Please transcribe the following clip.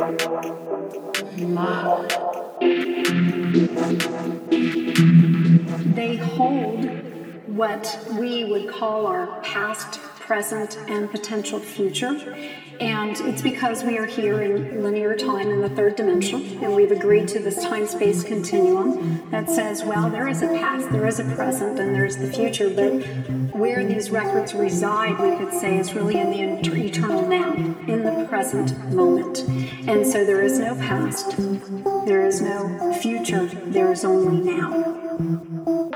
They hold what we would call our past, present, and potential future. And it's because we are here in linear time in the third dimension, and we've agreed to this time space continuum that says, well, there is a past, there is a present, and there's the future, but where these records reside, we could say, is really in the eternal now, in the present moment. And so there is no past, there is no future, there is only now.